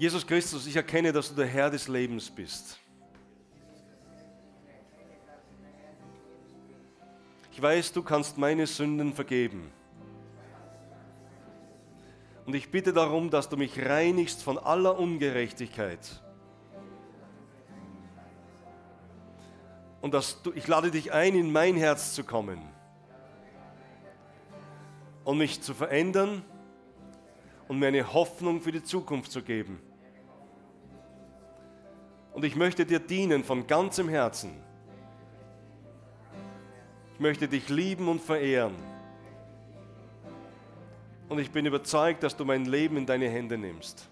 Jesus Christus, ich erkenne, dass du der Herr des Lebens bist. Ich weiß, du kannst meine Sünden vergeben. Und ich bitte darum, dass du mich reinigst von aller Ungerechtigkeit. Und dass du, ich lade dich ein, in mein Herz zu kommen und mich zu verändern und mir eine Hoffnung für die Zukunft zu geben. Und ich möchte dir dienen von ganzem Herzen. Ich möchte dich lieben und verehren. Und ich bin überzeugt, dass du mein Leben in deine Hände nimmst.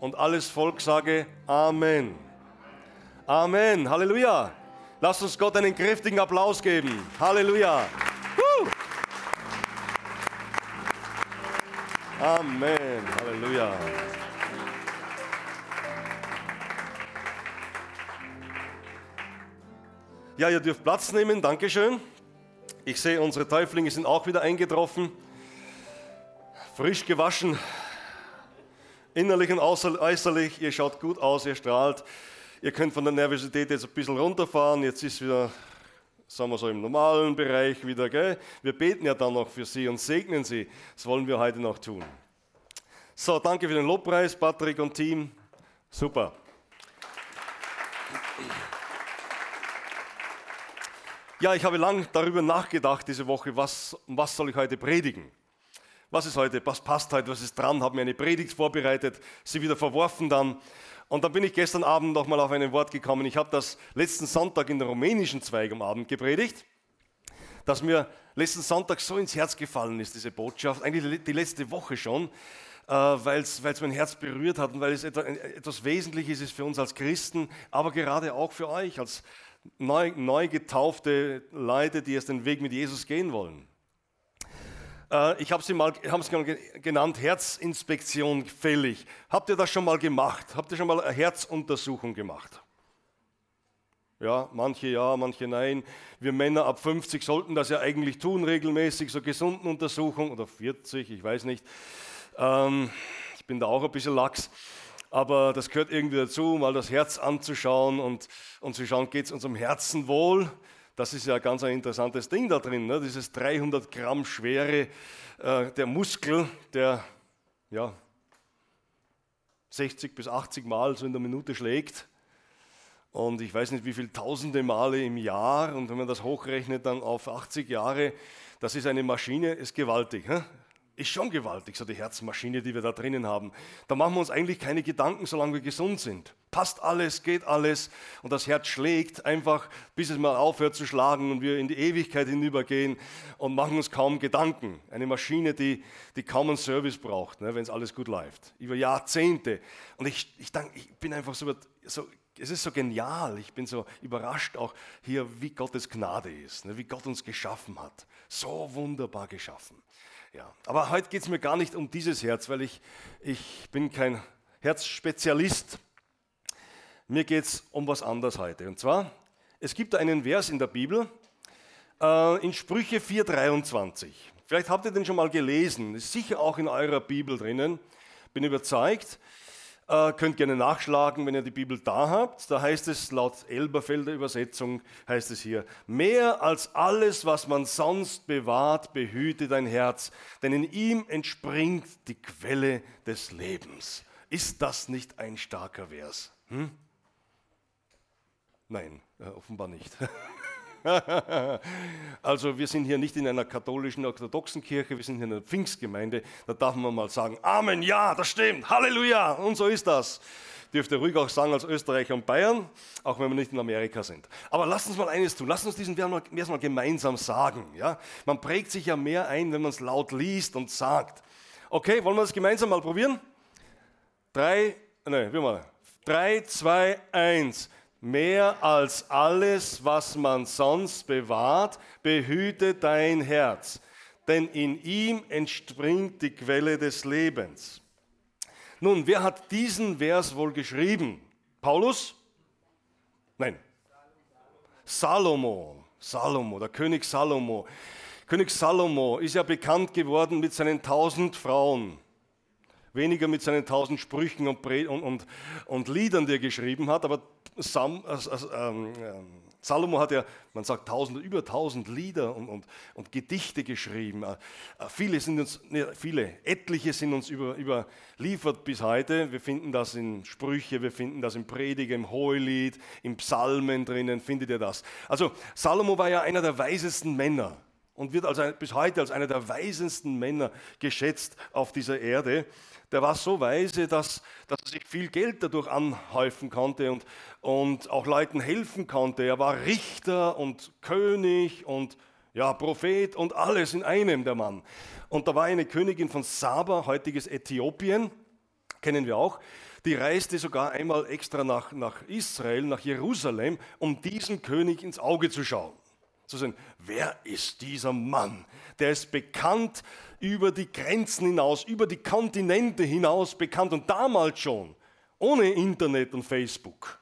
Und alles Volk sage Amen. Amen. Halleluja. Lass uns Gott einen kräftigen Applaus geben. Halleluja. Amen. Halleluja. Ja, ihr dürft Platz nehmen. Dankeschön. Ich sehe, unsere Täuflinge sind auch wieder eingetroffen. Frisch gewaschen. Innerlich und äußerlich. Ihr schaut gut aus, ihr strahlt. Ihr könnt von der Nervosität jetzt ein bisschen runterfahren. Jetzt ist wieder, sagen wir so, im normalen Bereich wieder. Gell? Wir beten ja dann noch für Sie und segnen Sie. Das wollen wir heute noch tun. So, danke für den Lobpreis, Patrick und Team. Super. Ja, ich habe lange darüber nachgedacht diese Woche, was, was soll ich heute predigen? Was ist heute, was passt heute, was ist dran? Habe mir eine Predigt vorbereitet, sie wieder verworfen dann. Und dann bin ich gestern Abend nochmal auf ein Wort gekommen. Ich habe das letzten Sonntag in der rumänischen Zweig am Abend gepredigt, dass mir letzten Sonntag so ins Herz gefallen ist, diese Botschaft, eigentlich die letzte Woche schon, äh, weil es mein Herz berührt hat und weil es etwas Wesentliches ist für uns als Christen, aber gerade auch für euch als neu, neu getaufte Leute, die jetzt den Weg mit Jesus gehen wollen. Äh, ich habe sie mal, mal genannt, Herzinspektion fällig. Habt ihr das schon mal gemacht? Habt ihr schon mal eine Herzuntersuchung gemacht? Ja, manche ja, manche nein. Wir Männer ab 50 sollten das ja eigentlich tun, regelmäßig, so gesunden Untersuchungen oder 40, ich weiß nicht. Ähm, ich bin da auch ein bisschen lax, aber das gehört irgendwie dazu, mal das Herz anzuschauen und, und zu schauen, geht es unserem Herzen wohl? Das ist ja ganz ein interessantes Ding da drin, ne? dieses 300 Gramm schwere, äh, der Muskel, der ja, 60 bis 80 Mal so in der Minute schlägt. Und ich weiß nicht, wie viele tausende Male im Jahr. Und wenn man das hochrechnet dann auf 80 Jahre, das ist eine Maschine, ist gewaltig. Hä? Ist schon gewaltig, so die Herzmaschine, die wir da drinnen haben. Da machen wir uns eigentlich keine Gedanken, solange wir gesund sind. Passt alles, geht alles und das Herz schlägt einfach, bis es mal aufhört zu schlagen und wir in die Ewigkeit hinübergehen und machen uns kaum Gedanken. Eine Maschine, die, die kaum einen Service braucht, ne, wenn es alles gut läuft. Über Jahrzehnte. Und ich, ich, denk, ich bin einfach so, so es ist so genial. Ich bin so überrascht auch hier, wie Gottes Gnade ist, ne, wie Gott uns geschaffen hat. So wunderbar geschaffen. Ja, aber heute geht es mir gar nicht um dieses Herz, weil ich, ich bin kein Herzspezialist. Mir geht es um was anderes heute. Und zwar, es gibt einen Vers in der Bibel, äh, in Sprüche 4,23. Vielleicht habt ihr den schon mal gelesen, ist sicher auch in eurer Bibel drinnen, bin überzeugt. Äh, könnt gerne nachschlagen, wenn ihr die Bibel da habt. Da heißt es laut Elberfelder Übersetzung, heißt es hier, mehr als alles, was man sonst bewahrt, behüte dein Herz, denn in ihm entspringt die Quelle des Lebens. Ist das nicht ein starker Vers? Hm? Nein, äh, offenbar nicht. also wir sind hier nicht in einer katholischen, orthodoxen Kirche, wir sind hier in einer Pfingstgemeinde. Da darf man mal sagen, Amen, ja, das stimmt, Halleluja, und so ist das. Dürft ihr ruhig auch sagen als Österreicher und Bayern, auch wenn wir nicht in Amerika sind. Aber lasst uns mal eines tun, lasst uns diesen Vers mal gemeinsam sagen. Ja? Man prägt sich ja mehr ein, wenn man es laut liest und sagt. Okay, wollen wir das gemeinsam mal probieren? Drei, ne, wie mal. Drei, zwei, eins mehr als alles, was man sonst bewahrt, behüte dein Herz, denn in ihm entspringt die Quelle des Lebens. Nun, wer hat diesen Vers wohl geschrieben? Paulus? Nein. Salomo. Salomo, der König Salomo. König Salomo ist ja bekannt geworden mit seinen tausend Frauen. Weniger mit seinen tausend Sprüchen und, und, und, und Liedern, die er geschrieben hat, aber Sam, äh, äh, äh, Salomo hat ja, man sagt tausend, über tausend Lieder und, und, und Gedichte geschrieben. Äh, äh, viele sind uns, ne, viele, etliche sind uns über, überliefert bis heute. Wir finden das in Sprüche, wir finden das im Prediger, im Hohelied, im Psalmen drinnen, findet ihr das. Also Salomo war ja einer der weisesten Männer und wird also bis heute als einer der weisesten Männer geschätzt auf dieser Erde der war so weise, dass, dass er sich viel Geld dadurch anhäufen konnte und, und auch Leuten helfen konnte. Er war Richter und König und ja, Prophet und alles in einem, der Mann. Und da war eine Königin von Saba, heutiges Äthiopien, kennen wir auch, die reiste sogar einmal extra nach, nach Israel, nach Jerusalem, um diesem König ins Auge zu schauen. Zu sagen, wer ist dieser Mann? Der ist bekannt über die Grenzen hinaus, über die Kontinente hinaus bekannt und damals schon, ohne Internet und Facebook.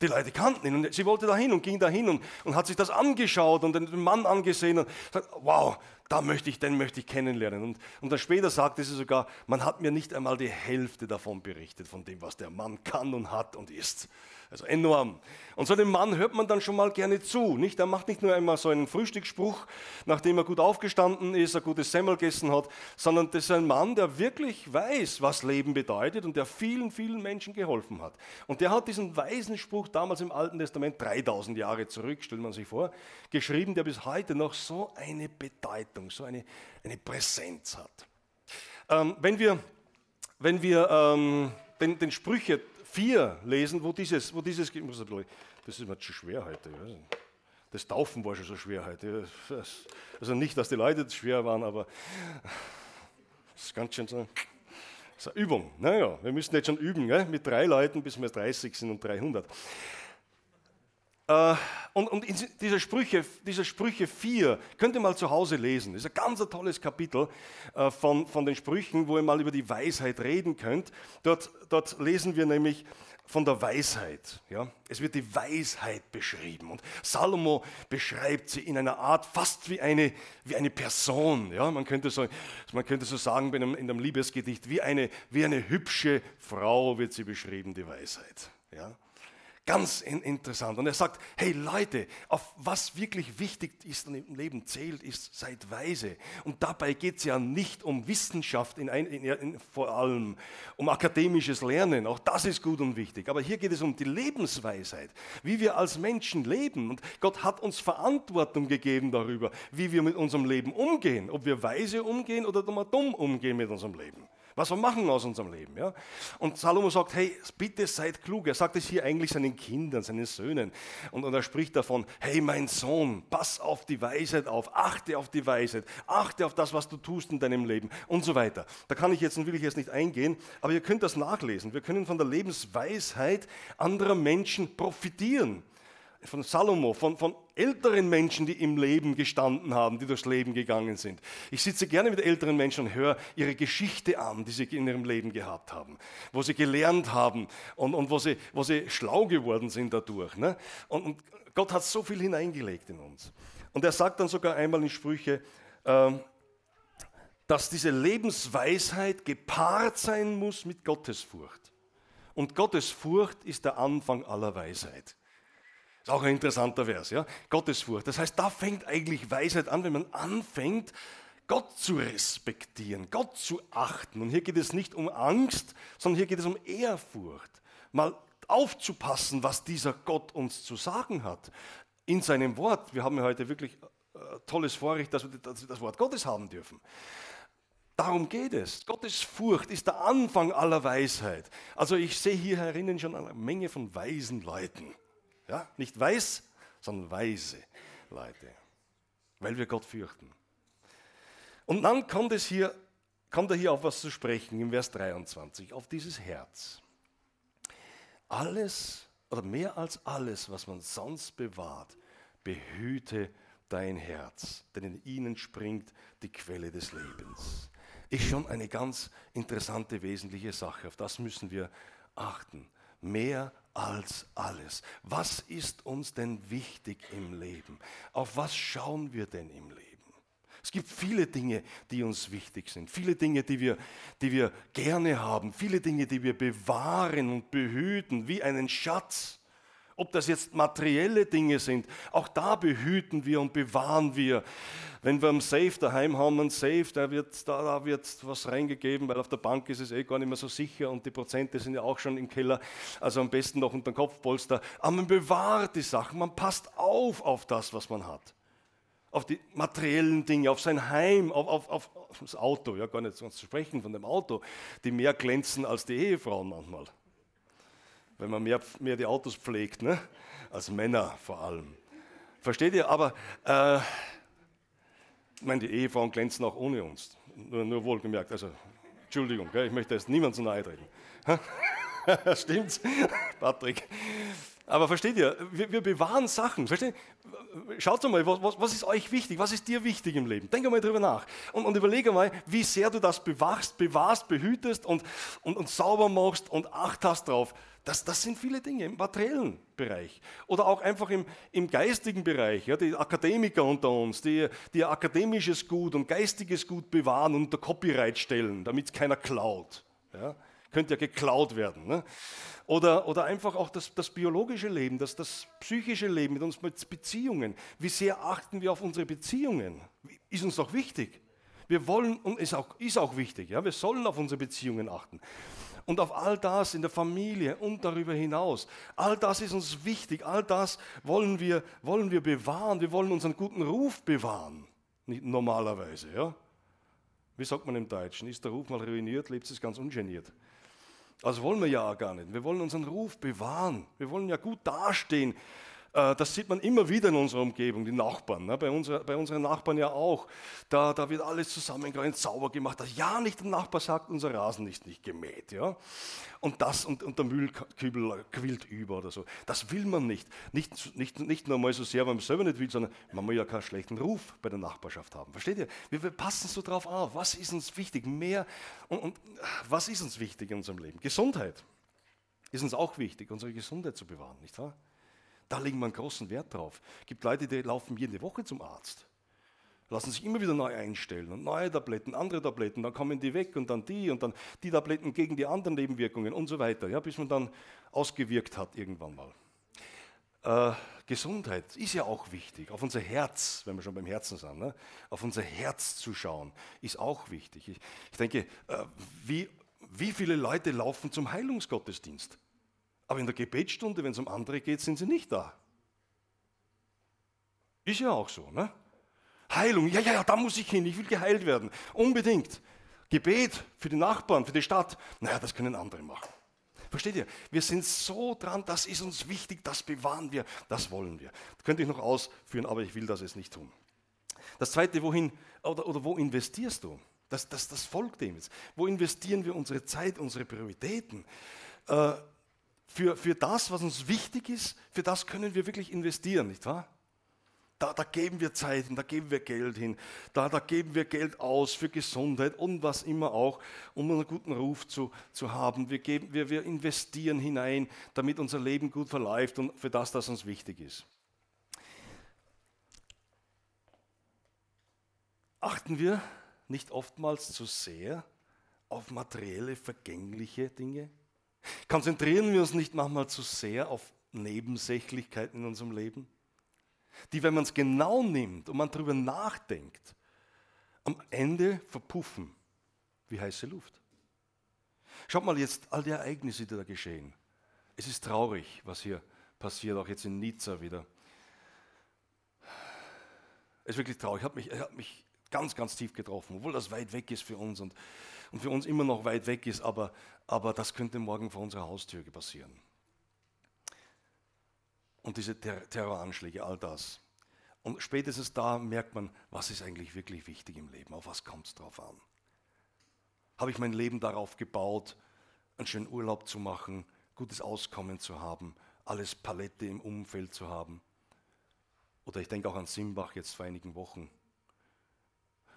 Die Leute kannten ihn und sie wollte dahin und ging dahin und, und hat sich das angeschaut und den Mann angesehen und sagt, wow, da möchte ich, den möchte ich kennenlernen. Und, und dann später sagte sie sogar, man hat mir nicht einmal die Hälfte davon berichtet, von dem, was der Mann kann und hat und ist. Also enorm. Und so einem Mann hört man dann schon mal gerne zu. Nicht? Er macht nicht nur einmal so einen Frühstücksspruch, nachdem er gut aufgestanden ist, ein gutes Semmel gegessen hat, sondern das ist ein Mann, der wirklich weiß, was Leben bedeutet und der vielen, vielen Menschen geholfen hat. Und der hat diesen weisen Spruch damals im Alten Testament, 3000 Jahre zurück, stellt man sich vor, geschrieben, der bis heute noch so eine Bedeutung, so eine, eine Präsenz hat. Ähm, wenn wir, wenn wir ähm, den, den Sprüche 4 lesen, wo dieses, wo dieses, das ist mir zu schwer heute. Das Taufen war schon so schwer heute. Also nicht, dass die Leute schwer waren, aber das ist ganz schön so. Das ist eine Übung. Naja, wir müssen jetzt schon üben, gell? mit drei Leuten, bis wir 30 sind und 300. Äh, und, und dieser, Sprüche, dieser Sprüche 4 könnt ihr mal zu Hause lesen. Das ist ein ganz ein tolles Kapitel äh, von, von den Sprüchen, wo ihr mal über die Weisheit reden könnt. Dort, dort lesen wir nämlich von der Weisheit. Ja? Es wird die Weisheit beschrieben. Und Salomo beschreibt sie in einer Art fast wie eine, wie eine Person. Ja? Man, könnte so, man könnte so sagen in einem, in einem Liebesgedicht, wie eine, wie eine hübsche Frau wird sie beschrieben, die Weisheit. Ja? Ganz interessant. Und er sagt, hey Leute, auf was wirklich wichtig ist und im Leben zählt, ist, seid weise. Und dabei geht es ja nicht um Wissenschaft in ein, in, in, vor allem, um akademisches Lernen. Auch das ist gut und wichtig. Aber hier geht es um die Lebensweisheit, wie wir als Menschen leben. Und Gott hat uns Verantwortung gegeben darüber, wie wir mit unserem Leben umgehen. Ob wir weise umgehen oder dumm umgehen mit unserem Leben was wir machen aus unserem Leben. Ja? Und Salomo sagt, hey, bitte seid klug. Er sagt es hier eigentlich seinen Kindern, seinen Söhnen. Und, und er spricht davon, hey, mein Sohn, pass auf die Weisheit auf, achte auf die Weisheit, achte auf das, was du tust in deinem Leben und so weiter. Da kann ich jetzt, will ich jetzt nicht eingehen, aber ihr könnt das nachlesen. Wir können von der Lebensweisheit anderer Menschen profitieren von Salomo, von, von älteren Menschen, die im Leben gestanden haben, die durchs Leben gegangen sind. Ich sitze gerne mit älteren Menschen und höre ihre Geschichte an, die sie in ihrem Leben gehabt haben, wo sie gelernt haben und, und wo, sie, wo sie schlau geworden sind dadurch. Ne? Und, und Gott hat so viel hineingelegt in uns. Und er sagt dann sogar einmal in Sprüche, äh, dass diese Lebensweisheit gepaart sein muss mit Gottesfurcht. Und Gottesfurcht ist der Anfang aller Weisheit. Ist auch ein interessanter Vers, ja? Gottesfurcht. Das heißt, da fängt eigentlich Weisheit an, wenn man anfängt, Gott zu respektieren, Gott zu achten. Und hier geht es nicht um Angst, sondern hier geht es um Ehrfurcht. Mal aufzupassen, was dieser Gott uns zu sagen hat. In seinem Wort. Wir haben ja heute wirklich äh, tolles Vorrecht, dass wir das Wort Gottes haben dürfen. Darum geht es. Gottes Furcht ist der Anfang aller Weisheit. Also ich sehe hier herinnen schon eine Menge von weisen Leuten. Ja, nicht weiß, sondern weise Leute, weil wir Gott fürchten. Und dann kommt, es hier, kommt er hier auf was zu sprechen, im Vers 23, auf dieses Herz. Alles oder mehr als alles, was man sonst bewahrt, behüte dein Herz, denn in ihnen springt die Quelle des Lebens. Ist schon eine ganz interessante, wesentliche Sache. Auf das müssen wir achten. Mehr als alles. Was ist uns denn wichtig im Leben? Auf was schauen wir denn im Leben? Es gibt viele Dinge, die uns wichtig sind, viele Dinge, die wir, die wir gerne haben, viele Dinge, die wir bewahren und behüten, wie einen Schatz. Ob das jetzt materielle Dinge sind, auch da behüten wir und bewahren wir. Wenn wir einen Safe daheim haben, einen Safe, da wird, da, da wird was reingegeben, weil auf der Bank ist es eh gar nicht mehr so sicher und die Prozente sind ja auch schon im Keller. Also am besten noch unter dem Kopfpolster. Aber man bewahrt die Sachen, man passt auf auf das, was man hat auf die materiellen Dinge, auf sein Heim, auf, auf, auf, das Auto, ja gar nicht zu sprechen von dem Auto, die mehr glänzen als die Ehefrauen manchmal. Wenn man mehr, mehr die Autos pflegt, ne? als Männer vor allem. Versteht ihr? Aber äh, ich meine, die Ehefrauen glänzen auch ohne uns. Nur, nur wohlgemerkt. Also, Entschuldigung, gell? ich möchte jetzt niemand zu nahe treten. Stimmt's, Patrick? Aber versteht ihr, wir, wir bewahren Sachen. Versteht? Schaut mal, was, was, ist euch wichtig? Was ist dir wichtig im Leben? Denk mal drüber nach und, und überlege mal, wie sehr du das bewachst, bewahrst, behütest und, und, und sauber machst und Acht hast drauf. Das, das sind viele Dinge im materiellen Bereich oder auch einfach im, im geistigen Bereich. Ja, die Akademiker unter uns, die, die akademisches Gut und geistiges Gut bewahren und unter Copyright stellen, damit es keiner klaut. Ja, könnte ja geklaut werden. Ne? Oder, oder einfach auch das, das biologische Leben, das, das psychische Leben mit unseren Beziehungen. Wie sehr achten wir auf unsere Beziehungen? Ist uns doch wichtig. Wir wollen, und ist auch, ist auch wichtig, ja, wir sollen auf unsere Beziehungen achten. Und auf all das in der Familie und darüber hinaus. All das ist uns wichtig, all das wollen wir, wollen wir bewahren. Wir wollen unseren guten Ruf bewahren. Nicht normalerweise, ja. Wie sagt man im Deutschen? Ist der Ruf mal ruiniert, lebt es ganz ungeniert. Das wollen wir ja gar nicht. Wir wollen unseren Ruf bewahren. Wir wollen ja gut dastehen das sieht man immer wieder in unserer Umgebung, die Nachbarn, ne? bei, unserer, bei unseren Nachbarn ja auch. Da, da wird alles zusammengeräumt, sauber gemacht. Dass ja nicht der Nachbar sagt, unser Rasen ist nicht gemäht. Ja? Und das und, und der Müllkübel quillt über oder so. Das will man nicht. Nicht, nicht. nicht nur mal so sehr, weil man selber nicht will, sondern man will ja keinen schlechten Ruf bei der Nachbarschaft haben. Versteht ihr? Wir, wir passen so drauf auf. Was ist uns wichtig? Mehr und, und was ist uns wichtig in unserem Leben? Gesundheit ist uns auch wichtig, unsere Gesundheit zu bewahren, nicht wahr? Da legen wir einen großen Wert drauf. Es gibt Leute, die laufen jede Woche zum Arzt. Lassen sich immer wieder neu einstellen und neue Tabletten, andere Tabletten, dann kommen die weg und dann die und dann die Tabletten gegen die anderen Nebenwirkungen und so weiter, ja, bis man dann ausgewirkt hat irgendwann mal. Äh, Gesundheit ist ja auch wichtig. Auf unser Herz, wenn wir schon beim Herzen sind, ne? auf unser Herz zu schauen, ist auch wichtig. Ich, ich denke, äh, wie, wie viele Leute laufen zum Heilungsgottesdienst? Aber in der Gebetsstunde, wenn es um andere geht, sind sie nicht da. Ist ja auch so, ne? Heilung, ja, ja, ja, da muss ich hin, ich will geheilt werden. Unbedingt. Gebet für die Nachbarn, für die Stadt, naja, das können andere machen. Versteht ihr? Wir sind so dran, das ist uns wichtig, das bewahren wir, das wollen wir. Das könnte ich noch ausführen, aber ich will das jetzt nicht tun. Das zweite, wohin oder, oder wo investierst du? Das, das, das folgt dem jetzt. Wo investieren wir unsere Zeit, unsere Prioritäten? Äh, für, für das, was uns wichtig ist, für das können wir wirklich investieren, nicht wahr? Da, da geben wir Zeit hin, da geben wir Geld hin, da, da geben wir Geld aus für Gesundheit und was immer auch, um einen guten Ruf zu, zu haben. Wir, geben, wir, wir investieren hinein, damit unser Leben gut verläuft und für das, was uns wichtig ist. Achten wir nicht oftmals zu sehr auf materielle, vergängliche Dinge? Konzentrieren wir uns nicht manchmal zu sehr auf Nebensächlichkeiten in unserem Leben, die, wenn man es genau nimmt und man darüber nachdenkt, am Ende verpuffen wie heiße Luft. Schaut mal jetzt all die Ereignisse, die da geschehen. Es ist traurig, was hier passiert, auch jetzt in Nizza wieder. Es ist wirklich traurig. Hat mich, hat mich ganz, ganz tief getroffen, obwohl das weit weg ist für uns und, und für uns immer noch weit weg ist, aber, aber das könnte morgen vor unserer Haustür passieren. Und diese Ter Terroranschläge, all das. Und spätestens da merkt man, was ist eigentlich wirklich wichtig im Leben, auf was kommt es drauf an. Habe ich mein Leben darauf gebaut, einen schönen Urlaub zu machen, gutes Auskommen zu haben, alles Palette im Umfeld zu haben? Oder ich denke auch an Simbach jetzt vor einigen Wochen.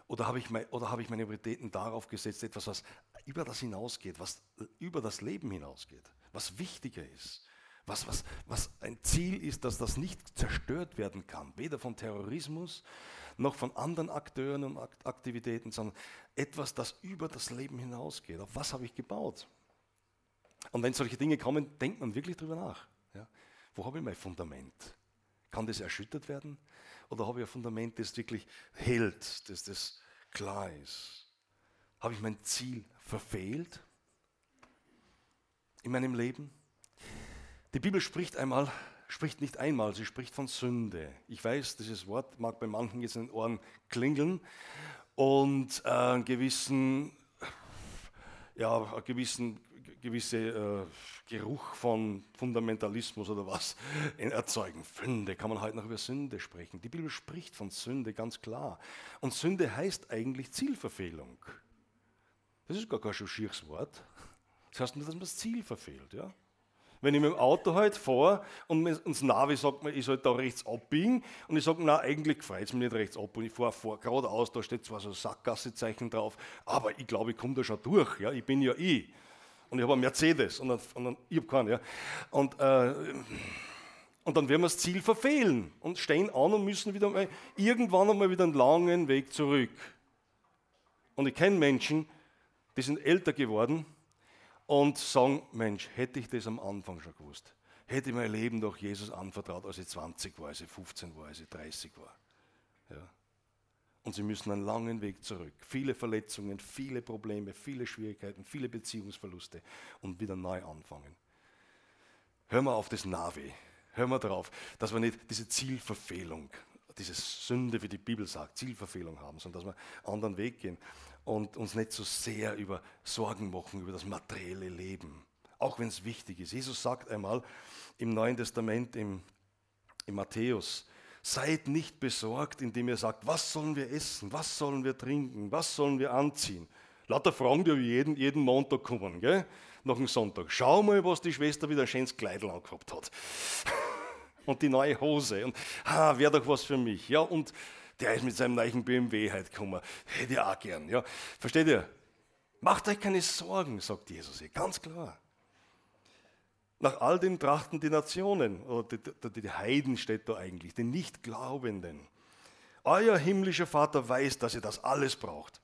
Oder habe ich, mein, hab ich meine Prioritäten darauf gesetzt, etwas, was über das hinausgeht, was über das Leben hinausgeht, was wichtiger ist, Was, was, was ein Ziel ist, dass das nicht zerstört werden kann, weder von Terrorismus noch von anderen Akteuren und Aktivitäten, sondern etwas, das über das Leben hinausgeht. Auf was habe ich gebaut? Und wenn solche Dinge kommen, denkt man wirklich darüber nach. Ja? Wo habe ich mein Fundament? Kann das erschüttert werden? Oder habe ich ein Fundament, das wirklich hält, das, das klar ist? Habe ich mein Ziel verfehlt in meinem Leben? Die Bibel spricht einmal, spricht nicht einmal, sie spricht von Sünde. Ich weiß, dieses Wort mag bei manchen jetzt in den Ohren klingeln und äh, einen gewissen, ja, einen gewissen gewisse äh, Geruch von Fundamentalismus oder was erzeugen. Sünde, kann man heute noch über Sünde sprechen. Die Bibel spricht von Sünde ganz klar. Und Sünde heißt eigentlich Zielverfehlung. Das ist gar kein schieres Wort. Das heißt nur, dass man das Ziel verfehlt. Ja? Wenn ich mit dem Auto halt fahre und uns Navi sagt mir, ich soll da rechts abbiegen und ich sage, na eigentlich freut es mich nicht rechts ab und ich fahre vor, geradeaus, da steht zwar so ein Sackgassezeichen drauf, aber ich glaube, ich komme da schon durch, ja? ich bin ja ich. Und ich habe einen Mercedes und, dann, und dann, ich habe keinen. Ja? Und, äh, und dann werden wir das Ziel verfehlen und stehen an und müssen wieder mal, irgendwann einmal wieder einen langen Weg zurück. Und ich kenne Menschen, die sind älter geworden und sagen, Mensch, hätte ich das am Anfang schon gewusst, hätte ich mein Leben doch Jesus anvertraut, als ich 20 war, als ich 15 war, als ich 30 war. Ja und sie müssen einen langen Weg zurück. Viele Verletzungen, viele Probleme, viele Schwierigkeiten, viele Beziehungsverluste und wieder neu anfangen. Hör mal auf das Navi. Hör mal darauf, dass wir nicht diese Zielverfehlung, diese Sünde, wie die Bibel sagt, Zielverfehlung haben, sondern dass wir einen anderen Weg gehen und uns nicht so sehr über Sorgen machen, über das materielle Leben. Auch wenn es wichtig ist. Jesus sagt einmal im Neuen Testament, im, im Matthäus, Seid nicht besorgt, indem ihr sagt, was sollen wir essen, was sollen wir trinken, was sollen wir anziehen. Lauter Fragen, die jeden, jeden Montag kommen, gell? nach dem Sonntag. Schau mal, was die Schwester wieder ein schönes Kleidel angehabt hat. und die neue Hose. Und ha, wäre doch was für mich. Ja, und der ist mit seinem neuen BMW heute gekommen. Hätte ich auch gern. Ja. Versteht ihr? Macht euch keine Sorgen, sagt Jesus hier, ganz klar. Nach all dem trachten die Nationen, oder die, die Heiden steht da eigentlich, die Nichtglaubenden. Euer himmlischer Vater weiß, dass ihr das alles braucht.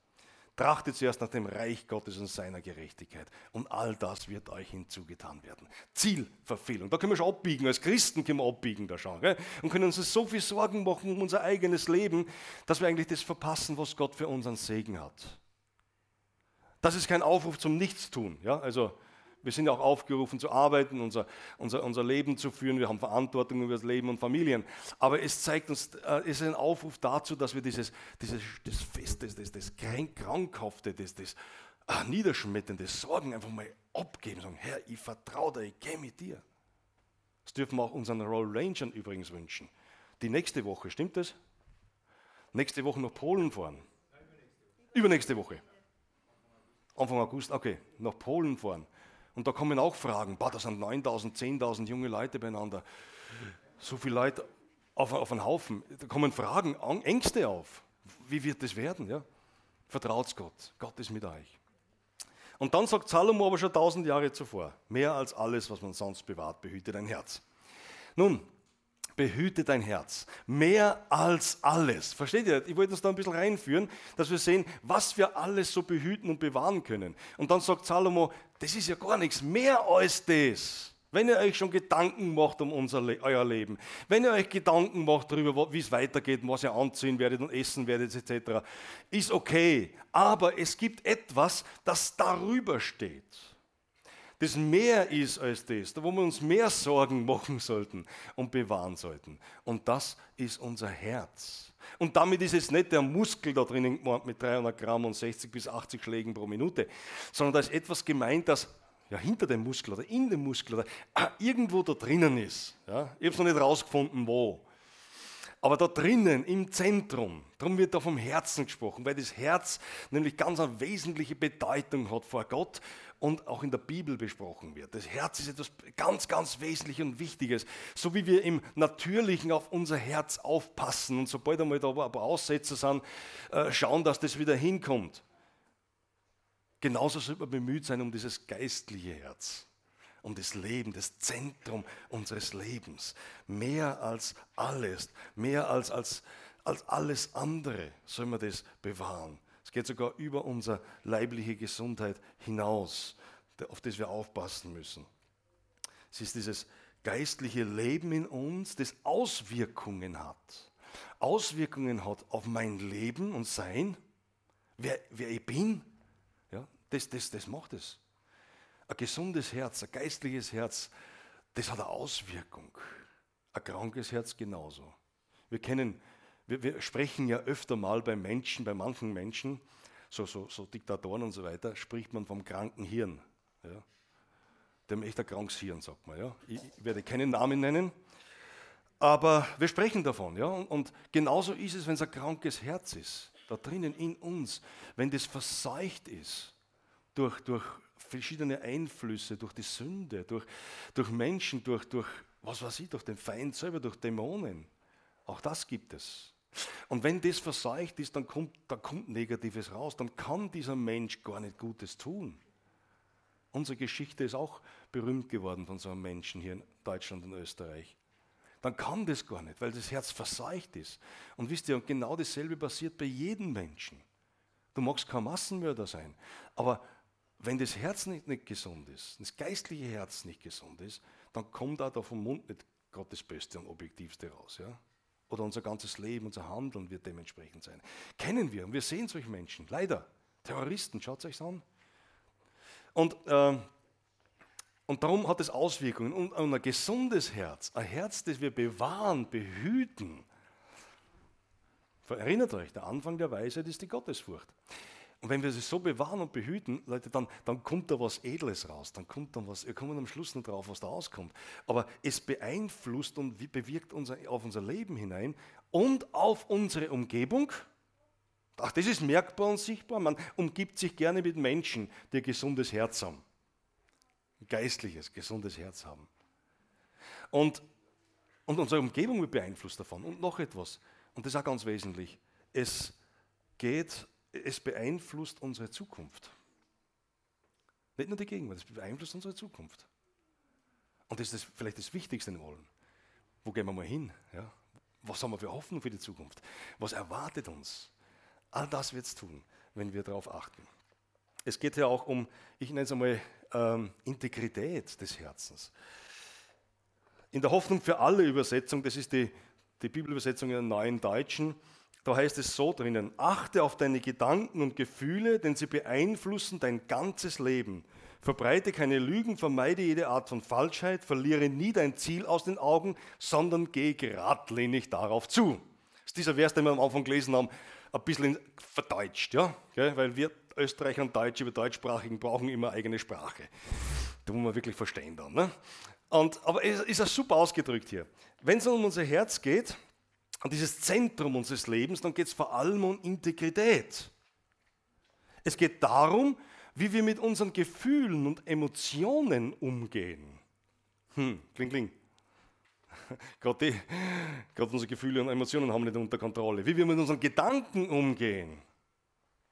Trachtet zuerst nach dem Reich Gottes und seiner Gerechtigkeit. Und all das wird euch hinzugetan werden. Zielverfehlung. Da können wir schon abbiegen. Als Christen können wir abbiegen da schon. Gell? Und können uns so viel Sorgen machen um unser eigenes Leben, dass wir eigentlich das verpassen, was Gott für unseren Segen hat. Das ist kein Aufruf zum Nichtstun. Ja? Also, wir sind auch aufgerufen zu arbeiten, unser, unser, unser Leben zu führen. Wir haben Verantwortung über das Leben und Familien. Aber es zeigt uns, äh, es ist ein Aufruf dazu, dass wir dieses, dieses das Fest, das, das, das Krankhafte, das, das ach, Niederschmetternde, Sorgen einfach mal abgeben. Sagen, Herr, ich vertraue dir, ich gehe mit dir. Das dürfen wir auch unseren Roll Rangern übrigens wünschen. Die nächste Woche, stimmt das? Nächste Woche nach Polen fahren. Übernächste Woche. Anfang August, okay, nach Polen fahren. Und da kommen auch Fragen. Boah, da sind 9000, 10.000 junge Leute beieinander. So viele Leute auf, auf einen Haufen. Da kommen Fragen, Ängste auf. Wie wird das werden? Ja? Vertraut Gott. Gott ist mit euch. Und dann sagt Salomo aber schon tausend Jahre zuvor, mehr als alles, was man sonst bewahrt, behüte dein Herz. Nun, behüte dein Herz. Mehr als alles. Versteht ihr? Ich wollte uns da ein bisschen reinführen, dass wir sehen, was wir alles so behüten und bewahren können. Und dann sagt Salomo, das ist ja gar nichts, mehr als das. Wenn ihr euch schon Gedanken macht um unser Le euer Leben, wenn ihr euch Gedanken macht darüber, wie es weitergeht, was ihr anziehen werdet und essen werdet, etc., ist okay. Aber es gibt etwas, das darüber steht. Das mehr ist als das, wo wir uns mehr Sorgen machen sollten und bewahren sollten. Und das ist unser Herz. Und damit ist jetzt nicht der Muskel da drinnen gemeint mit 300 Gramm und 60 bis 80 Schlägen pro Minute, sondern da ist etwas gemeint, das ja, hinter dem Muskel oder in dem Muskel oder ah, irgendwo da drinnen ist. Ja? Ich habe es noch nicht rausgefunden, wo. Aber da drinnen, im Zentrum, darum wird da vom Herzen gesprochen, weil das Herz nämlich ganz eine wesentliche Bedeutung hat vor Gott und auch in der Bibel besprochen wird. Das Herz ist etwas ganz, ganz Wesentliches und Wichtiges. So wie wir im Natürlichen auf unser Herz aufpassen und sobald einmal da ein paar Aussätze sind, äh, schauen, dass das wieder hinkommt. Genauso sollte man bemüht sein um dieses geistliche Herz. um das Leben, das Zentrum unseres Lebens. Mehr als alles, mehr als, als, als alles andere soll man das bewahren. Es geht sogar über unsere leibliche Gesundheit hinaus, auf das wir aufpassen müssen. Es ist dieses geistliche Leben in uns, das Auswirkungen hat. Auswirkungen hat auf mein Leben und Sein, wer, wer ich bin. Ja, das, das, das macht es. Ein gesundes Herz, ein geistliches Herz, das hat eine Auswirkung. Ein krankes Herz genauso. Wir kennen, wir, wir sprechen ja öfter mal bei Menschen, bei manchen Menschen, so, so, so Diktatoren und so weiter, spricht man vom kranken Hirn. Ja. Dem echter krankes Hirn, sagt man. Ja. Ich, ich werde keinen Namen nennen, aber wir sprechen davon. Ja. Und, und genauso ist es, wenn es ein krankes Herz ist, da drinnen in uns, wenn das verseucht ist durch, durch verschiedene Einflüsse, durch die Sünde, durch, durch Menschen, durch, durch, was weiß ich, durch den Feind selber, durch Dämonen. Auch das gibt es. Und wenn das verseucht ist, dann kommt, dann kommt Negatives raus. Dann kann dieser Mensch gar nicht Gutes tun. Unsere Geschichte ist auch berühmt geworden von so einem Menschen hier in Deutschland und Österreich. Dann kann das gar nicht, weil das Herz verseucht ist. Und wisst ihr, genau dasselbe passiert bei jedem Menschen. Du magst kein Massenmörder sein, aber wenn das Herz nicht, nicht gesund ist, das geistliche Herz nicht gesund ist, dann kommt auch da vom Mund nicht Gott das Beste und Objektivste raus. Ja? Oder unser ganzes Leben, unser Handeln wird dementsprechend sein. Kennen wir und wir sehen solche Menschen, leider. Terroristen, schaut es euch an. Und, äh, und darum hat es Auswirkungen. Und, und ein gesundes Herz, ein Herz, das wir bewahren, behüten. Erinnert euch, der Anfang der Weisheit ist die Gottesfurcht. Und wenn wir es so bewahren und behüten, Leute, dann, dann kommt da was Edles raus. Dann kommt dann was, wir kommen am Schluss noch drauf, was da rauskommt. Aber es beeinflusst und bewirkt unser, auf unser Leben hinein und auf unsere Umgebung. Ach, das ist merkbar und sichtbar. Man umgibt sich gerne mit Menschen, die ein gesundes Herz haben. Ein geistliches, gesundes Herz haben. Und, und unsere Umgebung wird beeinflusst davon. Und noch etwas, und das ist auch ganz wesentlich. Es geht es beeinflusst unsere Zukunft. Nicht nur die Gegenwart, es beeinflusst unsere Zukunft. Und das ist das, vielleicht das Wichtigste in allem. Wo gehen wir mal hin? Ja? Was haben wir für Hoffnung für die Zukunft? Was erwartet uns? All das wird es tun, wenn wir darauf achten. Es geht ja auch um, ich nenne es einmal, ähm, Integrität des Herzens. In der Hoffnung für alle Übersetzung, das ist die, die Bibelübersetzung in der neuen Deutschen, da heißt es so drinnen, achte auf deine Gedanken und Gefühle, denn sie beeinflussen dein ganzes Leben. Verbreite keine Lügen, vermeide jede Art von Falschheit, verliere nie dein Ziel aus den Augen, sondern geh geradlinig darauf zu. Das ist dieser Vers, den wir am Anfang gelesen haben, ein bisschen verdeutscht, ja? weil wir Österreicher und Deutsche, wir Deutschsprachigen brauchen immer eigene Sprache. Da muss man wirklich verstehen dann. Ne? Und, aber es ist ja super ausgedrückt hier. Wenn es um unser Herz geht, an dieses Zentrum unseres Lebens, dann geht es vor allem um Integrität. Es geht darum, wie wir mit unseren Gefühlen und Emotionen umgehen. Hm, kling, kling. Gerade, unsere Gefühle und Emotionen haben wir nicht unter Kontrolle. Wie wir mit unseren Gedanken umgehen.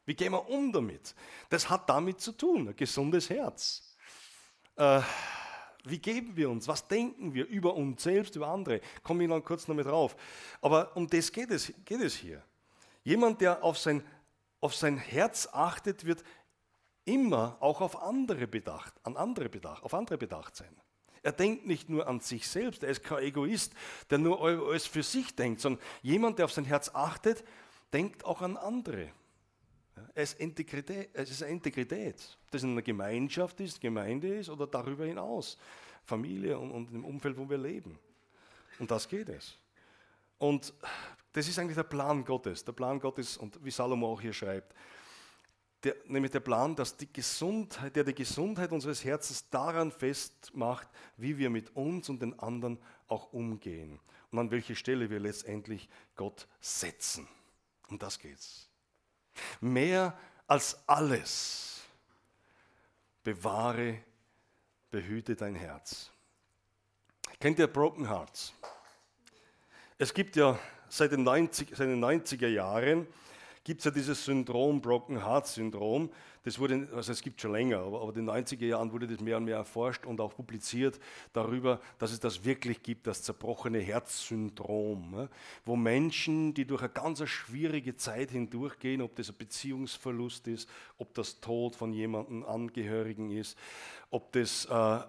Wie gehen wir um damit? Das hat damit zu tun, ein gesundes Herz. Äh, wie geben wir uns? Was denken wir über uns selbst, über andere? Komme ich dann kurz noch mit drauf. Aber um das geht es, geht es hier. Jemand, der auf sein, auf sein Herz achtet, wird immer auch auf andere bedacht, an andere bedacht, auf andere bedacht sein. Er denkt nicht nur an sich selbst, er ist kein Egoist, der nur alles für sich denkt, sondern jemand, der auf sein Herz achtet, denkt auch an andere. Es ist Integrität. Es ist Integrität. Das in einer Gemeinschaft ist, Gemeinde ist oder darüber hinaus. Familie und, und im Umfeld, wo wir leben. Und das geht es. Und das ist eigentlich der Plan Gottes. Der Plan Gottes, und wie Salomo auch hier schreibt, der, nämlich der Plan, dass die Gesundheit, der die Gesundheit unseres Herzens daran festmacht, wie wir mit uns und den anderen auch umgehen und an welche Stelle wir letztendlich Gott setzen. Um das geht's. Mehr als alles bewahre, behüte dein Herz. Kennt ihr Broken Hearts? Es gibt ja seit den, 90, seit den 90er Jahren gibt es ja dieses Syndrom, Broken Heart Syndrom. Das wurde, also es gibt schon länger, aber, aber in den 90er Jahren wurde das mehr und mehr erforscht und auch publiziert darüber, dass es das wirklich gibt, das zerbrochene Herzsyndrom, ne? wo Menschen, die durch eine ganz schwierige Zeit hindurchgehen, ob das ein Beziehungsverlust ist, ob das Tod von jemandem Angehörigen ist, ob das äh, äh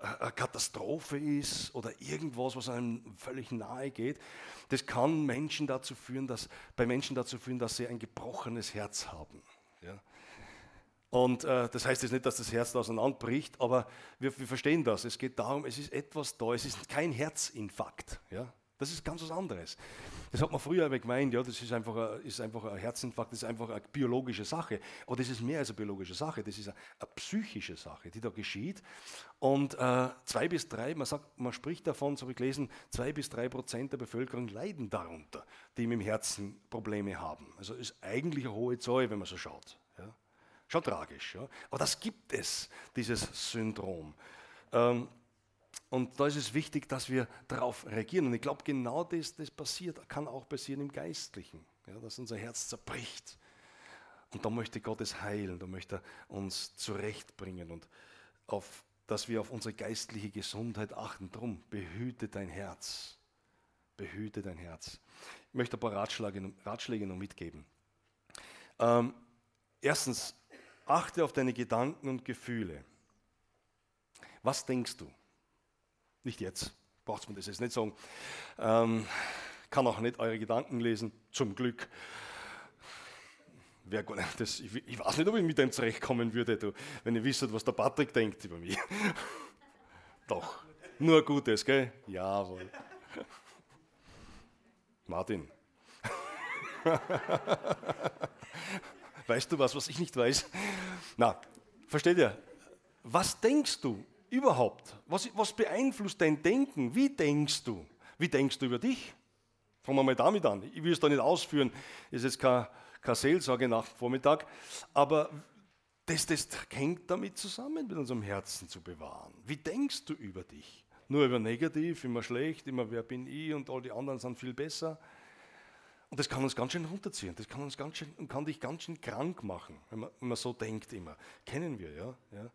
eine Katastrophe ist oder irgendwas, was einem völlig nahe geht, das kann Menschen dazu führen, dass, bei Menschen dazu führen, dass sie ein gebrochenes Herz haben. Ja. Und äh, das heißt jetzt nicht, dass das Herz auseinanderbricht, aber wir, wir, verstehen das. Es geht darum, es ist etwas da, es ist kein Herzinfarkt. Ja. Das ist ganz was anderes. Das hat man früher aber gemeint, ja, das ist einfach, ein, ist einfach ein Herzinfarkt, das ist einfach eine biologische Sache. Aber das ist mehr als eine biologische Sache, das ist eine, eine psychische Sache, die da geschieht. Und äh, zwei bis drei, man, sagt, man spricht davon, so habe ich gelesen, zwei bis drei Prozent der Bevölkerung leiden darunter, die mit dem Herzen Probleme haben. Also ist eigentlich eine hohe Zahl, wenn man so schaut. Ja. Schon tragisch. Ja. Aber das gibt es, dieses Syndrom. Ähm, und da ist es wichtig, dass wir darauf reagieren. Und ich glaube, genau das, das passiert, kann auch passieren im Geistlichen, ja, dass unser Herz zerbricht. Und da möchte Gott es heilen, da möchte er uns zurechtbringen und auf, dass wir auf unsere geistliche Gesundheit achten. Drum, behüte dein Herz. Behüte dein Herz. Ich möchte ein paar Ratschläge, Ratschläge noch mitgeben. Ähm, erstens, achte auf deine Gedanken und Gefühle. Was denkst du? Nicht jetzt, braucht man das jetzt nicht sagen. Ähm, kann auch nicht eure Gedanken lesen, zum Glück. Wer, das, ich, ich, weiß nicht, ob ich mit dem zurechtkommen würde, du, wenn ihr wisst, was der Patrick denkt über mich. Doch, nur Gutes, gell? Jawohl. Martin. weißt du was, was ich nicht weiß? Na, versteht ihr? Was denkst du Überhaupt. Was, was beeinflusst dein Denken? Wie denkst du? Wie denkst du über dich? Fangen wir mal damit an. Ich will es da nicht ausführen, ist jetzt keine Seelsorge nach Vormittag, aber das, das hängt damit zusammen, mit unserem Herzen zu bewahren. Wie denkst du über dich? Nur über negativ, immer schlecht, immer wer bin ich und all die anderen sind viel besser. Und das kann uns ganz schön runterziehen, das kann uns ganz schön kann dich ganz schön krank machen, wenn man, wenn man so denkt immer. Kennen wir, ja. ja.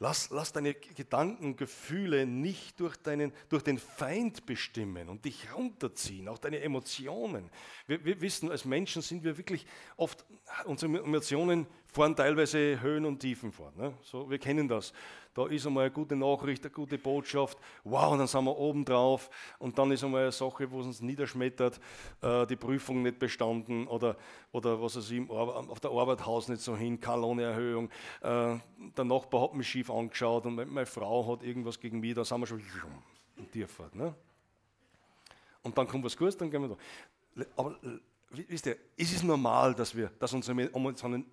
Lass, lass deine Gedanken, Gefühle nicht durch, deinen, durch den Feind bestimmen und dich runterziehen, auch deine Emotionen. Wir, wir wissen, als Menschen sind wir wirklich oft, unsere Emotionen fahren teilweise Höhen und Tiefen vor. Ne? So, wir kennen das. Da ist einmal eine gute Nachricht, eine gute Botschaft, wow, dann sind wir oben drauf und dann ist einmal eine Sache, wo es uns niederschmettert, äh, die Prüfung nicht bestanden oder, oder was weiß ich, auf der Arbeit Haus nicht so hin, keine äh, der Nachbar hat mich schief angeschaut und meine Frau hat irgendwas gegen mich, da sind wir schon Tierfahrt. Ne? Und dann kommt was Gutes, dann gehen wir da. Aber wisst ihr, es ist normal, dass, wir, dass unsere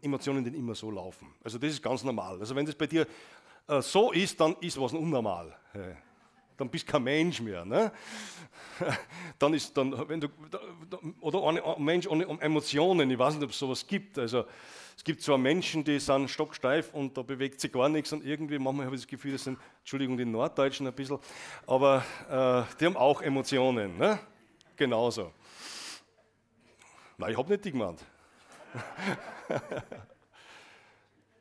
Emotionen immer so laufen. Also das ist ganz normal. Also wenn das bei dir äh, so ist, dann ist was unnormal. Dann bist kein Mensch mehr. Ne? Dann ist dann, wenn du, oder ein Mensch ohne Emotionen, ich weiß nicht, ob es sowas gibt. Also, es gibt zwar Menschen, die sind stocksteif und da bewegt sich gar nichts und irgendwie, manchmal habe ich das Gefühl, das sind, Entschuldigung, die Norddeutschen ein bisschen, aber äh, die haben auch Emotionen. Ne? Genauso. Nein, ich habe nicht die gemeint.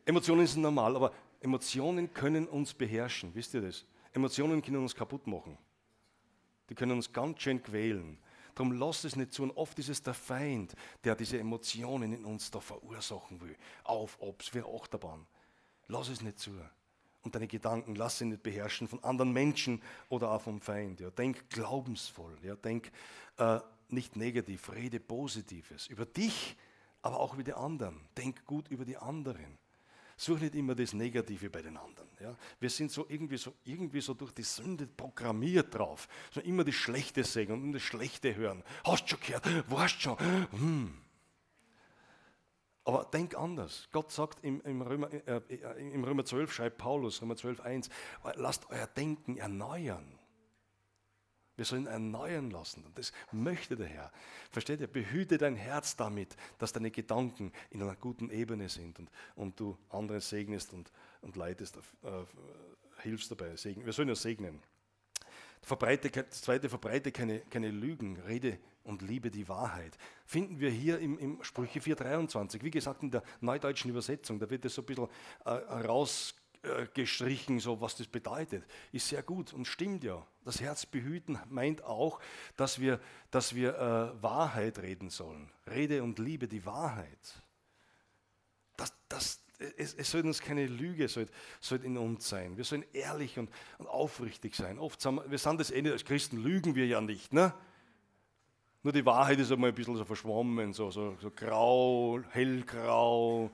Emotionen sind normal, aber Emotionen können uns beherrschen, wisst ihr das? Emotionen können uns kaputt machen. Die können uns ganz schön quälen. Darum lass es nicht zu. Und oft ist es der Feind, der diese Emotionen in uns da verursachen will. Auf, ob's, wir Achterbahn. Lass es nicht zu. Und deine Gedanken lass sie nicht beherrschen von anderen Menschen oder auch vom Feind. Ja. Denk glaubensvoll. Ja. Denk äh, nicht negativ, rede Positives. Über dich, aber auch über die anderen. Denk gut über die anderen. Such nicht immer das Negative bei den anderen. Ja? Wir sind so irgendwie, so irgendwie so durch die Sünde programmiert drauf. So immer das Schlechte sehen und das Schlechte hören. Hast du schon gehört? Weißt schon? Hm. Aber denk anders. Gott sagt im, im, Römer, äh, äh im Römer 12, schreibt Paulus, Römer 12, 1, lasst euer Denken erneuern. Wir sollen erneuern lassen. Und das möchte der Herr. Versteht ihr? Behüte dein Herz damit, dass deine Gedanken in einer guten Ebene sind und, und du andere segnest und, und leitest, äh, hilfst dabei. Segnen. Wir sollen ja segnen. Verbreite, das zweite, verbreite keine, keine Lügen, rede und liebe die Wahrheit. Finden wir hier im, im Sprüche 4,23. Wie gesagt, in der neudeutschen Übersetzung, da wird das so ein bisschen äh, rausgestrichen, so was das bedeutet. Ist sehr gut und stimmt ja. Das Herz behüten meint auch, dass wir, dass wir äh, Wahrheit reden sollen. Rede und liebe die Wahrheit. Das, das, es, es soll uns keine Lüge soll, soll in uns sein. Wir sollen ehrlich und, und aufrichtig sein. Oft sind wir, wir sind das Ende als Christen, lügen wir ja nicht. Ne? Nur die Wahrheit ist einmal ein bisschen so verschwommen, so, so, so grau, hellgrau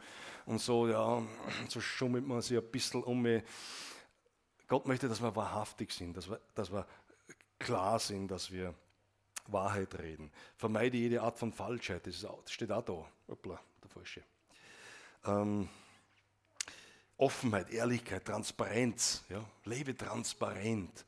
und so, ja, so schummelt man sich ein bisschen um. Gott möchte, dass wir wahrhaftig sind, dass wir, dass wir klar sind, dass wir Wahrheit reden. Vermeide jede Art von Falschheit, das, auch, das steht auch da. Hoppla, der falsche. Ähm, Offenheit, Ehrlichkeit, Transparenz. Ja? Lebe transparent.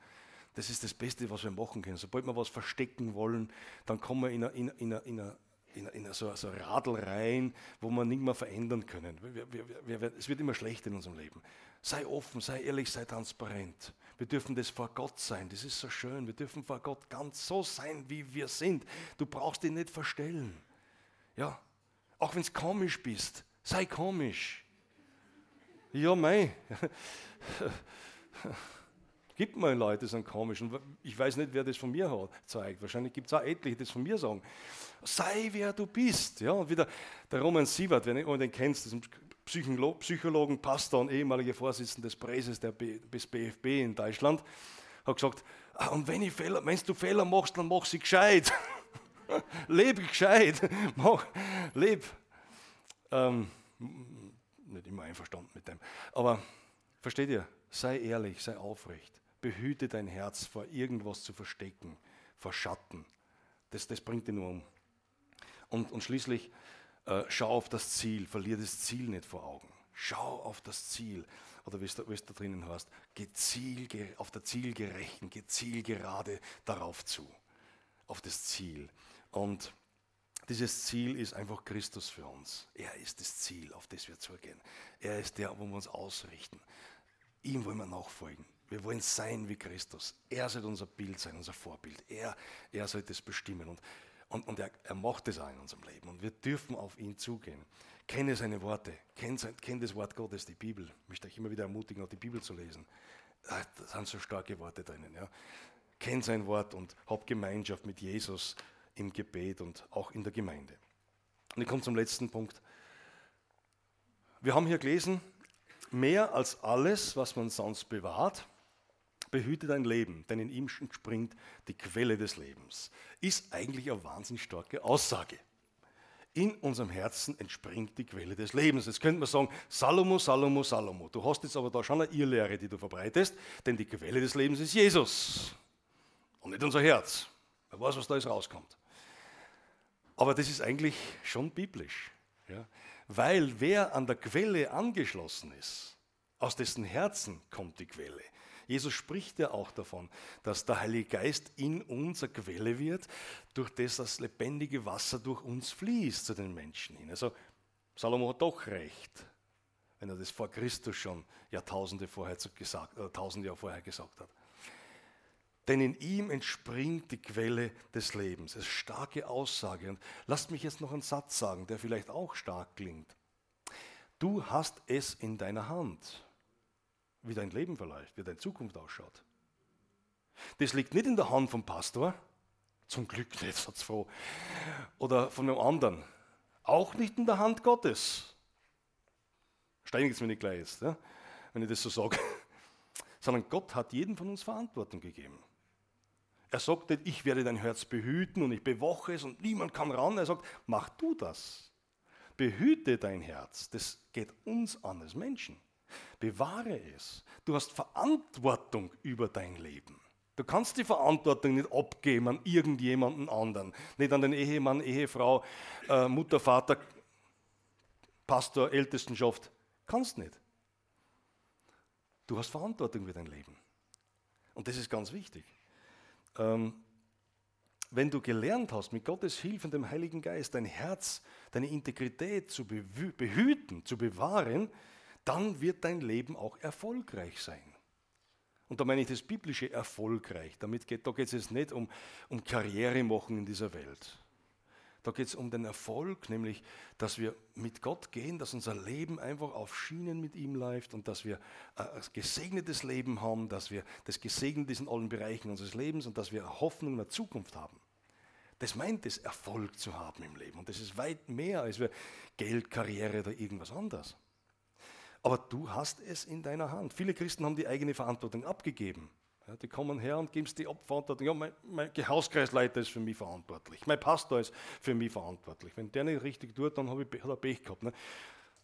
Das ist das Beste, was wir machen können. Sobald wir was verstecken wollen, dann kommen wir in, eine, in, in, in, in, in so, so ein Radl rein, wo wir nicht mehr verändern können. Wir, wir, wir, es wird immer schlecht in unserem Leben. Sei offen, sei ehrlich, sei transparent. Wir dürfen das vor Gott sein. Das ist so schön. Wir dürfen vor Gott ganz so sein, wie wir sind. Du brauchst ihn nicht verstellen. Ja, auch wenn es komisch bist, sei komisch. Ja, mei. Gibt mal Leute, die sind komisch. Und ich weiß nicht, wer das von mir hat, zeigt. Wahrscheinlich gibt es auch etliche, die das von mir sagen. Sei wer du bist. Ja, und wieder der Roman Sievert, wenn du den kennst, das ist ein Psycholo Psychologen, Pastor und ehemaliger Vorsitzender des Preises des BFB in Deutschland, hat gesagt: ah, Und wenn, Fehler, wenn du Fehler machst, dann mach sie gescheit. leb gescheit. mach, leb. Ähm, nicht immer einverstanden mit dem. Aber versteht ihr? Sei ehrlich, sei aufrecht. Behüte dein Herz vor irgendwas zu verstecken, vor Schatten. Das, das bringt dich nur um. Und, und schließlich äh, schau auf das Ziel, verlier das Ziel nicht vor Augen. Schau auf das Ziel. Oder wie es da, drinnen heißt, geh Ziel, auf der Zielgerechten, geh zielgerade darauf zu. Auf das Ziel. Und dieses Ziel ist einfach Christus für uns. Er ist das Ziel, auf das wir zugehen. Er ist der, wo wir uns ausrichten. Ihm wollen wir nachfolgen. Wir wollen sein wie Christus. Er soll unser Bild sein, unser Vorbild. Er, er soll das bestimmen. Und, und, und er, er macht das auch in unserem Leben. Und wir dürfen auf ihn zugehen. Kenne seine Worte. Kenne, kenn das Wort Gottes, die Bibel. Ich möchte euch immer wieder ermutigen, auch die Bibel zu lesen. Ah, da sind so starke Worte drinnen. Ja. Kenn sein Wort und hab Gemeinschaft mit Jesus im Gebet und auch in der Gemeinde. Und ich komme zum letzten Punkt. Wir haben hier gelesen, mehr als alles, was man sonst bewahrt, behüte dein Leben, denn in ihm entspringt die Quelle des Lebens. Ist eigentlich eine wahnsinnig starke Aussage. In unserem Herzen entspringt die Quelle des Lebens. Jetzt könnte man sagen, Salomo, Salomo, Salomo. Du hast jetzt aber da schon eine Irrlehre, die du verbreitest, denn die Quelle des Lebens ist Jesus und nicht unser Herz. Wer weiß, was da jetzt rauskommt. Aber das ist eigentlich schon biblisch. Ja? Weil wer an der Quelle angeschlossen ist, aus dessen Herzen kommt die Quelle. Jesus spricht ja auch davon, dass der Heilige Geist in uns eine Quelle wird, durch das das lebendige Wasser durch uns fließt zu den Menschen hin. Also Salomo hat doch recht, wenn er das vor Christus schon Jahrtausende vorher gesagt, äh, tausend Jahre vorher gesagt hat. Denn in ihm entspringt die Quelle des Lebens. Das ist eine starke Aussage. Und lasst mich jetzt noch einen Satz sagen, der vielleicht auch stark klingt. Du hast es in deiner Hand, wie dein Leben verläuft, wie deine Zukunft ausschaut. Das liegt nicht in der Hand vom Pastor, zum Glück nicht, satz froh, oder von einem anderen. Auch nicht in der Hand Gottes. Steinigt es mir nicht gleich jetzt, wenn ich das so sage. Sondern Gott hat jedem von uns Verantwortung gegeben. Er sagt nicht, ich werde dein Herz behüten und ich bewache es und niemand kann ran. Er sagt, mach du das. Behüte dein Herz. Das geht uns an als Menschen. Bewahre es. Du hast Verantwortung über dein Leben. Du kannst die Verantwortung nicht abgeben an irgendjemanden anderen. Nicht an den Ehemann, Ehefrau, äh, Mutter, Vater, Pastor, Ältestenschaft. Kannst nicht. Du hast Verantwortung für dein Leben. Und das ist ganz wichtig. Ähm, wenn du gelernt hast, mit Gottes Hilfe und dem Heiligen Geist dein Herz, deine Integrität zu behüten, zu bewahren, dann wird dein Leben auch erfolgreich sein. Und da meine ich das biblische erfolgreich. Damit geht, da geht es jetzt nicht um, um Karriere machen in dieser Welt. Da geht es um den Erfolg, nämlich, dass wir mit Gott gehen, dass unser Leben einfach auf Schienen mit ihm läuft und dass wir ein gesegnetes Leben haben, dass wir das gesegnet ist in allen Bereichen unseres Lebens und dass wir Hoffnung in der Zukunft haben. Das meint es, Erfolg zu haben im Leben. Und das ist weit mehr als wir Geld, Karriere oder irgendwas anderes. Aber du hast es in deiner Hand. Viele Christen haben die eigene Verantwortung abgegeben. Ja, die kommen her und geben es die Verantwortung. Ja, mein, mein Hauskreisleiter ist für mich verantwortlich. Mein Pastor ist für mich verantwortlich. Wenn der nicht richtig tut, dann habe ich, hat er Pech gehabt. Ne?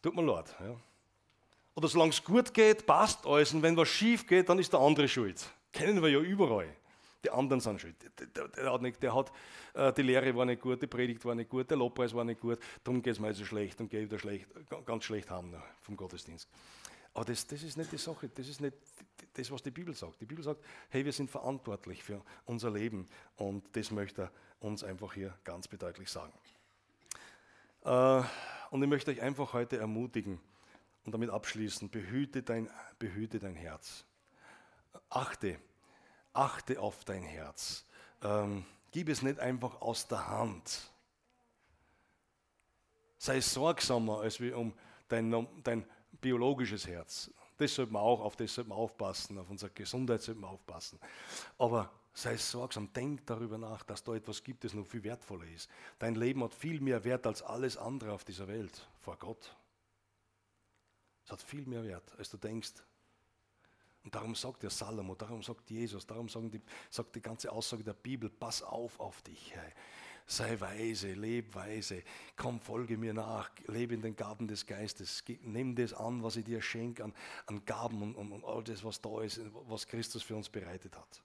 Tut mir leid. Ja. Oder solange es gut geht, passt alles. Und wenn was schief geht, dann ist der andere schuld. Kennen wir ja überall. Die anderen sind schuld. Der, der, hat, nicht, der hat äh, die Lehre war nicht gut, die Predigt war nicht gut, der Lobpreis war nicht gut, darum geht es mir so schlecht und gehe wieder schlecht, ganz schlecht haben vom Gottesdienst. Aber das, das ist nicht die Sache, das ist nicht das, was die Bibel sagt. Die Bibel sagt, hey, wir sind verantwortlich für unser Leben und das möchte er uns einfach hier ganz bedeutlich sagen. Äh, und ich möchte euch einfach heute ermutigen und damit abschließen, behüte dein, behüte dein Herz. Achte, achte auf dein Herz. Ähm, gib es nicht einfach aus der Hand. Sei sorgsamer, als wir um dein, dein biologisches Herz. Das sollte man auch, auf das sollte man aufpassen, auf unsere Gesundheit sollte man aufpassen. Aber sei sorgsam, denk darüber nach, dass da etwas gibt, das noch viel wertvoller ist. Dein Leben hat viel mehr Wert als alles andere auf dieser Welt, vor Gott. Es hat viel mehr Wert, als du denkst. Und darum sagt der Salomo, darum sagt Jesus, darum die, sagt die ganze Aussage der Bibel, pass auf auf dich. Hey sei weise, leb weise, komm, folge mir nach, lebe in den Gaben des Geistes, nimm das an, was ich dir schenke an, an Gaben und, und, und all das, was da ist, was Christus für uns bereitet hat.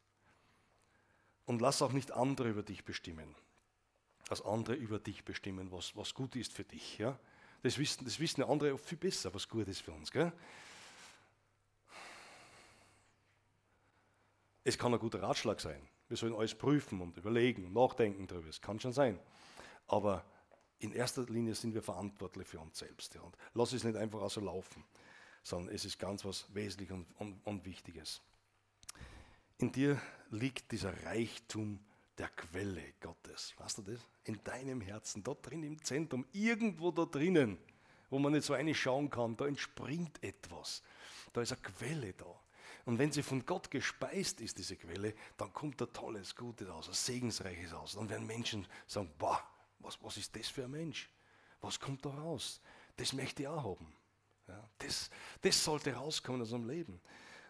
Und lass auch nicht andere über dich bestimmen, dass andere über dich bestimmen, was, was gut ist für dich. Ja? Das, wissen, das wissen andere viel besser, was gut ist für uns. Gell? Es kann ein guter Ratschlag sein. Wir sollen alles prüfen und überlegen und nachdenken darüber. Es kann schon sein. Aber in erster Linie sind wir verantwortlich für uns selbst. Ja. Und lass es nicht einfach außer laufen, sondern es ist ganz was Wesentliches und, und, und Wichtiges. In dir liegt dieser Reichtum der Quelle Gottes. Weißt du das? In deinem Herzen, dort drin im Zentrum, irgendwo da drinnen, wo man nicht so eine schauen kann, da entspringt etwas. Da ist eine Quelle da. Und wenn sie von Gott gespeist ist, diese Quelle, dann kommt da tolles, Gutes aus, ein Segensreiches aus. Dann werden Menschen sagen, boah, was, was ist das für ein Mensch? Was kommt da raus? Das möchte ich auch haben. Ja, das, das sollte rauskommen aus unserem Leben.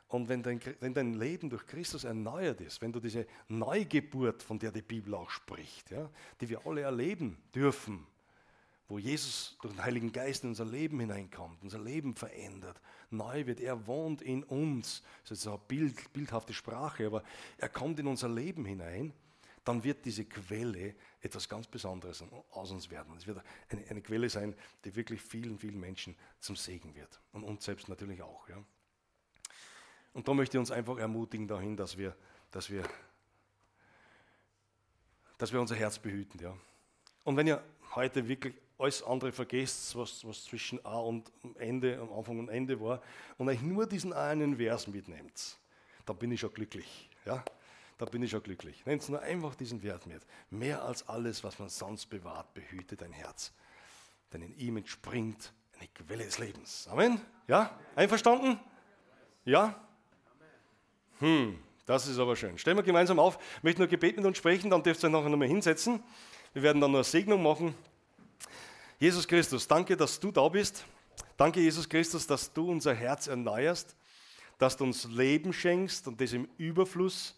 Und wenn dein, wenn dein Leben durch Christus erneuert ist, wenn du diese Neugeburt, von der die Bibel auch spricht, ja, die wir alle erleben dürfen, wo Jesus durch den Heiligen Geist in unser Leben hineinkommt, unser Leben verändert, neu wird. Er wohnt in uns. Das ist eine Bild, bildhafte Sprache, aber er kommt in unser Leben hinein. Dann wird diese Quelle etwas ganz Besonderes aus uns werden. Es wird eine, eine Quelle sein, die wirklich vielen, vielen Menschen zum Segen wird. Und uns selbst natürlich auch. Ja. Und da möchte ich uns einfach ermutigen dahin, dass wir, dass wir, dass wir unser Herz behüten. Ja. Und wenn ihr heute wirklich alles andere vergesst, was, was zwischen A und Ende, am Anfang und Ende war, und euch nur diesen einen Vers mitnehmt, dann bin ich schon glücklich. Ja? Da bin ich schon glücklich. Nehmt nur einfach diesen Wert mit. Mehr als alles, was man sonst bewahrt, behütet dein Herz. Denn in ihm entspringt eine Quelle des Lebens. Amen? Ja? Einverstanden? Ja? Hm, das ist aber schön. Stellen wir gemeinsam auf. Ich möchte nur Gebet mit uns sprechen, dann dürft ihr euch nachher nochmal hinsetzen. Wir werden dann nur eine Segnung machen. Jesus Christus, danke, dass du da bist. Danke, Jesus Christus, dass du unser Herz erneuerst, dass du uns Leben schenkst und das im Überfluss.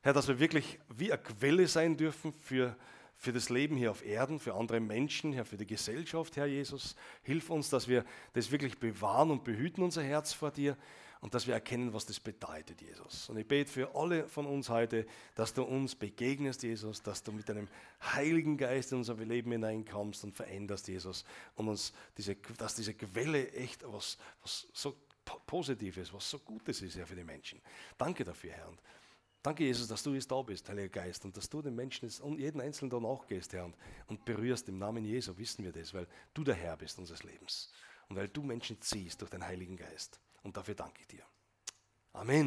Herr, dass wir wirklich wie eine Quelle sein dürfen für, für das Leben hier auf Erden, für andere Menschen, Herr, für die Gesellschaft, Herr Jesus. Hilf uns, dass wir das wirklich bewahren und behüten, unser Herz vor dir und dass wir erkennen, was das bedeutet, Jesus. Und ich bete für alle von uns heute, dass du uns begegnest, Jesus, dass du mit deinem Heiligen Geist in unser Leben hineinkommst und veränderst, Jesus. Und uns diese, dass diese Quelle echt was, was so Positives, was so Gutes ist, ja, für die Menschen. Danke dafür, Herr. Und danke, Jesus, dass du jetzt da bist, Heiliger Geist, und dass du den Menschen und jeden Einzelnen da nachgehst, Herr, und, und berührst im Namen Jesu, wissen wir das, weil du der Herr bist unseres Lebens und weil du Menschen ziehst durch den Heiligen Geist. Und dafür danke ich dir. Amen.